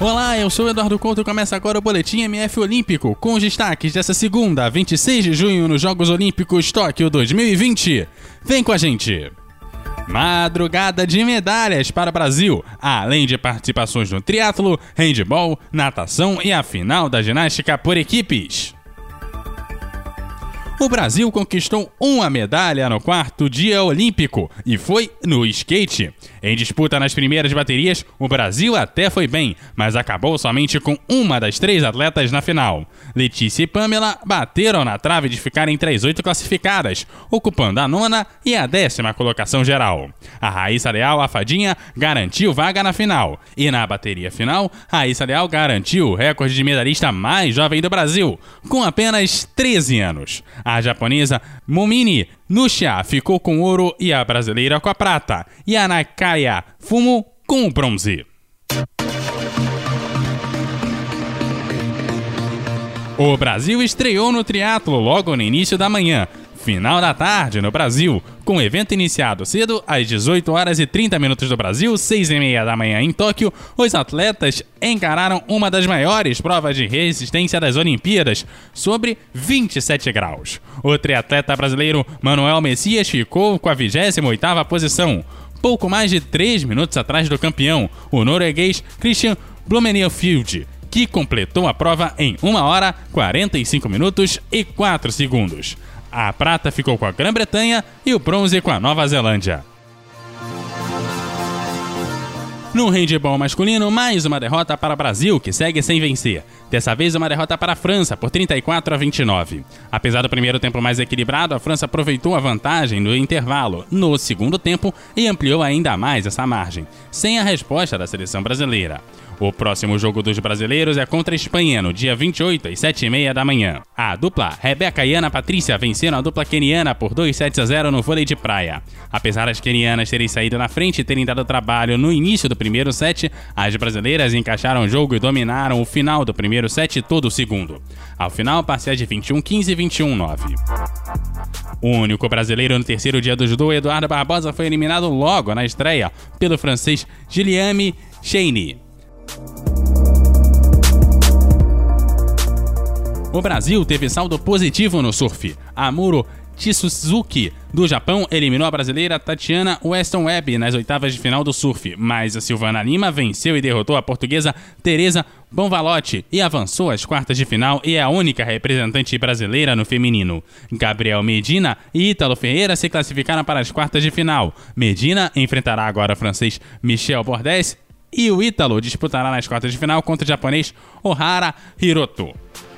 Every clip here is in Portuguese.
Olá, eu sou Eduardo Couto e começa agora o Boletim MF Olímpico, com os destaques dessa segunda, 26 de junho, nos Jogos Olímpicos Tóquio 2020. Vem com a gente! Madrugada de medalhas para o Brasil, além de participações no triatlo, handball, natação e a final da ginástica por equipes o Brasil conquistou uma medalha no quarto dia olímpico e foi no skate. Em disputa nas primeiras baterias, o Brasil até foi bem, mas acabou somente com uma das três atletas na final. Letícia e Pamela bateram na trave de ficarem entre as oito classificadas, ocupando a nona e a décima colocação geral. A Raíssa Leal, a fadinha, garantiu vaga na final. E na bateria final, Raíssa Leal garantiu o recorde de medalhista mais jovem do Brasil, com apenas 13 anos. Japonesa Momini Nusha ficou com ouro e a brasileira com a prata. E a Nakaya Fumo com o bronze. O Brasil estreou no triatlo logo no início da manhã, final da tarde no Brasil, com o evento iniciado cedo às 18 horas e 30 minutos do Brasil, 6 e meia da manhã em Tóquio, os atletas encararam uma das maiores provas de resistência das Olimpíadas, sobre 27 graus. O triatleta brasileiro Manuel Messias ficou com a 28ª posição, pouco mais de 3 minutos atrás do campeão, o norueguês Christian Blumenfield, que completou a prova em 1 hora, 45 minutos e 4 segundos. A prata ficou com a Grã-Bretanha e o bronze com a Nova Zelândia. No handebol masculino, mais uma derrota para o Brasil, que segue sem vencer. Dessa vez, uma derrota para a França, por 34 a 29. Apesar do primeiro tempo mais equilibrado, a França aproveitou a vantagem no intervalo, no segundo tempo, e ampliou ainda mais essa margem, sem a resposta da seleção brasileira. O próximo jogo dos brasileiros é contra a Espanha, no dia 28, às 7h30 da manhã. A dupla Rebeca e Ana Patrícia venceram a dupla keniana por 2 sets a 0 no vôlei de praia. Apesar das kenianas terem saído na frente e terem dado trabalho no início do primeiro set, as brasileiras encaixaram o jogo e dominaram o final do primeiro set e todo o segundo. Ao final, parciais de 21-15 e 21-9. O único brasileiro no terceiro dia do judô, Eduardo Barbosa, foi eliminado logo na estreia pelo francês Gilliam Cheney. O Brasil teve saldo positivo no surf. Amuro Chisuzuki, do Japão, eliminou a brasileira Tatiana Weston Webb nas oitavas de final do surf, mas a Silvana Lima venceu e derrotou a portuguesa Teresa Bonvalotti e avançou às quartas de final e é a única representante brasileira no feminino. Gabriel Medina e Ítalo Ferreira se classificaram para as quartas de final. Medina enfrentará agora o francês Michel Bordes e o Ítalo disputará nas quartas de final contra o japonês Ohara Hiroto.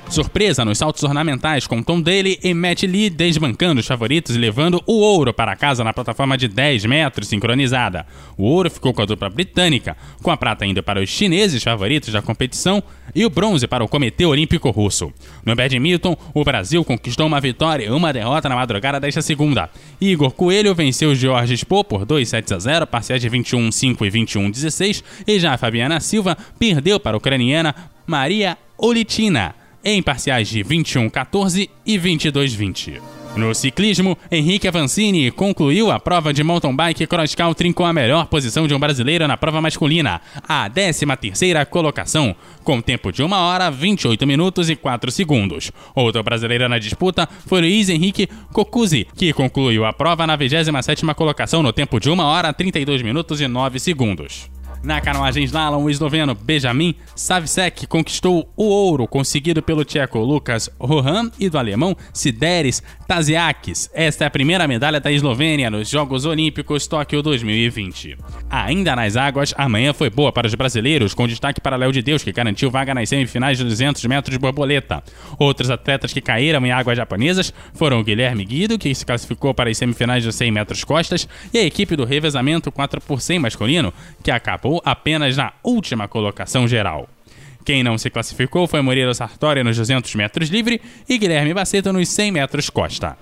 Surpresa nos saltos ornamentais com Tom Daly e Matt Lee desbancando os favoritos e levando o ouro para casa na plataforma de 10 metros sincronizada. O ouro ficou com a dupla britânica, com a prata indo para os chineses favoritos da competição e o bronze para o Comitê Olímpico Russo. No badminton, o Brasil conquistou uma vitória e uma derrota na madrugada desta segunda. Igor Coelho venceu George Spo por 2 sets a 0, parciais de 21-5 e 21-16, e já a Fabiana Silva perdeu para a ucraniana Maria Olitina em parciais de 21-14 e 22-20. No ciclismo, Henrique Avancini concluiu a prova de mountain bike cross country com a melhor posição de um brasileiro na prova masculina, a 13ª colocação, com tempo de 1 hora 28 minutos e 4 segundos. Outro brasileiro na disputa foi Luiz Henrique Cocuzzi, que concluiu a prova na 27ª colocação no tempo de 1 hora 32 minutos e 9 segundos. Na canoagem slalom, o esloveno Benjamin Savsek conquistou o ouro conseguido pelo tcheco Lucas Rohan e do alemão Sideris Taziakis. Esta é a primeira medalha da Eslovênia nos Jogos Olímpicos Tóquio 2020. Ainda nas águas, amanhã foi boa para os brasileiros, com destaque para Léo de Deus, que garantiu vaga nas semifinais de 200 metros de borboleta. Outros atletas que caíram em águas japonesas foram o Guilherme Guido, que se classificou para as semifinais de 100 metros costas, e a equipe do revezamento 4 por 100 masculino, que acabou apenas na última colocação geral. Quem não se classificou foi Murilo Sartori nos 200 metros livre e Guilherme Baceto nos 100 metros costa.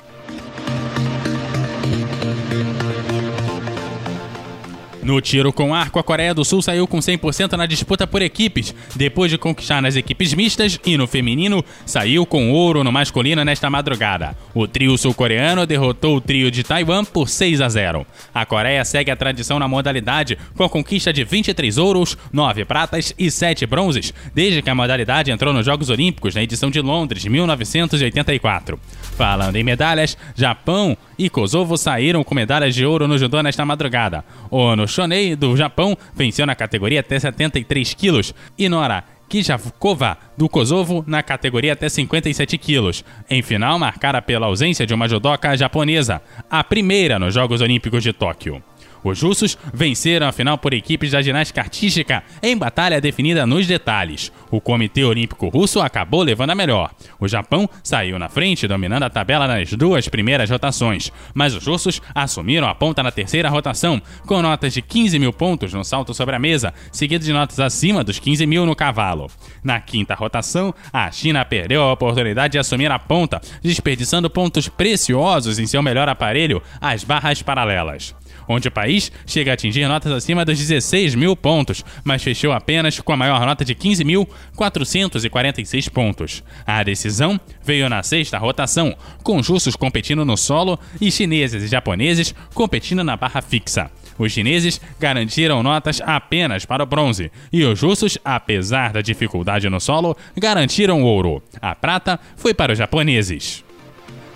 No tiro com arco, a Coreia do Sul saiu com 100% na disputa por equipes, depois de conquistar nas equipes mistas e no feminino, saiu com ouro no masculino nesta madrugada. O trio sul-coreano derrotou o trio de Taiwan por 6 a 0. A Coreia segue a tradição na modalidade, com a conquista de 23 ouros, 9 pratas e 7 bronzes, desde que a modalidade entrou nos Jogos Olímpicos na edição de Londres, 1984. Falando em medalhas, Japão e Kosovo saíram com medalhas de ouro no judô nesta madrugada. Ono Shonei, do Japão, venceu na categoria até 73 quilos e Nora Kijavkova, do Kosovo, na categoria até 57 quilos. Em final, marcada pela ausência de uma judoca japonesa, a primeira nos Jogos Olímpicos de Tóquio. Os russos venceram a final por equipes da ginástica artística em batalha definida nos detalhes. O Comitê Olímpico Russo acabou levando a melhor. O Japão saiu na frente, dominando a tabela nas duas primeiras rotações, mas os russos assumiram a ponta na terceira rotação, com notas de 15 mil pontos no salto sobre a mesa, seguido de notas acima dos 15 mil no cavalo. Na quinta rotação, a China perdeu a oportunidade de assumir a ponta, desperdiçando pontos preciosos em seu melhor aparelho, as barras paralelas onde o país chega a atingir notas acima dos 16 mil pontos, mas fechou apenas com a maior nota de 15.446 pontos. A decisão veio na sexta rotação, com russos competindo no solo e chineses e japoneses competindo na barra fixa. Os chineses garantiram notas apenas para o bronze, e os russos, apesar da dificuldade no solo, garantiram ouro. A prata foi para os japoneses.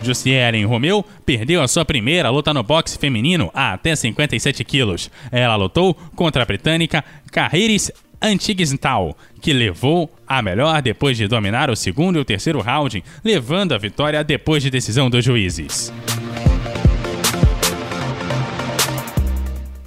Jussieren Romeu perdeu a sua primeira luta no boxe feminino a até 57 quilos. Ela lutou contra a britânica Carreiris Antigstal, que levou a melhor depois de dominar o segundo e o terceiro round, levando a vitória depois de decisão dos juízes.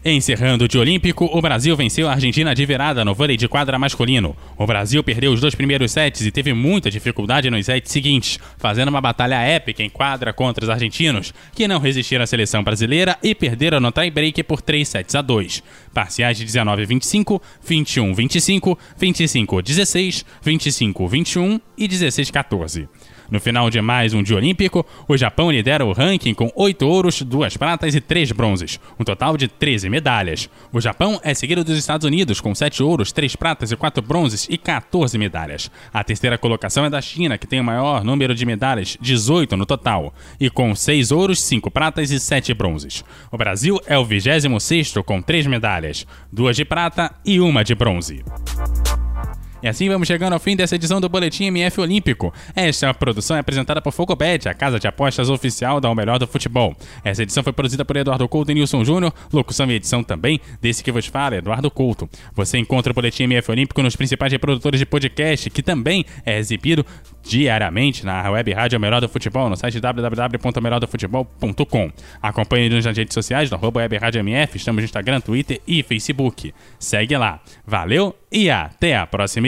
Encerrando de Olímpico, o Brasil venceu a Argentina de virada no vôlei de quadra masculino. O Brasil perdeu os dois primeiros sets e teve muita dificuldade nos sets seguintes, fazendo uma batalha épica em quadra contra os argentinos, que não resistiram à seleção brasileira e perderam no tie-break por 3 sets a 2. Parciais de 19 25, 21 25, 25 16, 25 21 e 16 14. No final de mais um dia olímpico, o Japão lidera o ranking com 8 ouros, 2 pratas e 3 bronzes, um total de 13 medalhas. O Japão é seguido dos Estados Unidos com 7 ouros, 3 pratas e 4 bronzes e 14 medalhas. A terceira colocação é da China, que tem o maior número de medalhas, 18 no total, e com 6 ouros, 5 pratas e 7 bronzes. O Brasil é o 26º com 3 medalhas, 2 de prata e 1 de bronze. E assim vamos chegando ao fim dessa edição do Boletim MF Olímpico. Esta produção é apresentada por Fogobet, a casa de apostas oficial da O Melhor do Futebol. Essa edição foi produzida por Eduardo Couto e Nilson Júnior, locução e edição também desse que vos fala, Eduardo Couto. Você encontra o Boletim MF Olímpico nos principais reprodutores de podcast, que também é exibido diariamente na web rádio Melhor do Futebol, no site www.melhordofutebol.com. Acompanhe-nos nas redes sociais, no web rádio MF, estamos no Instagram, Twitter e Facebook. Segue lá. Valeu e até a próxima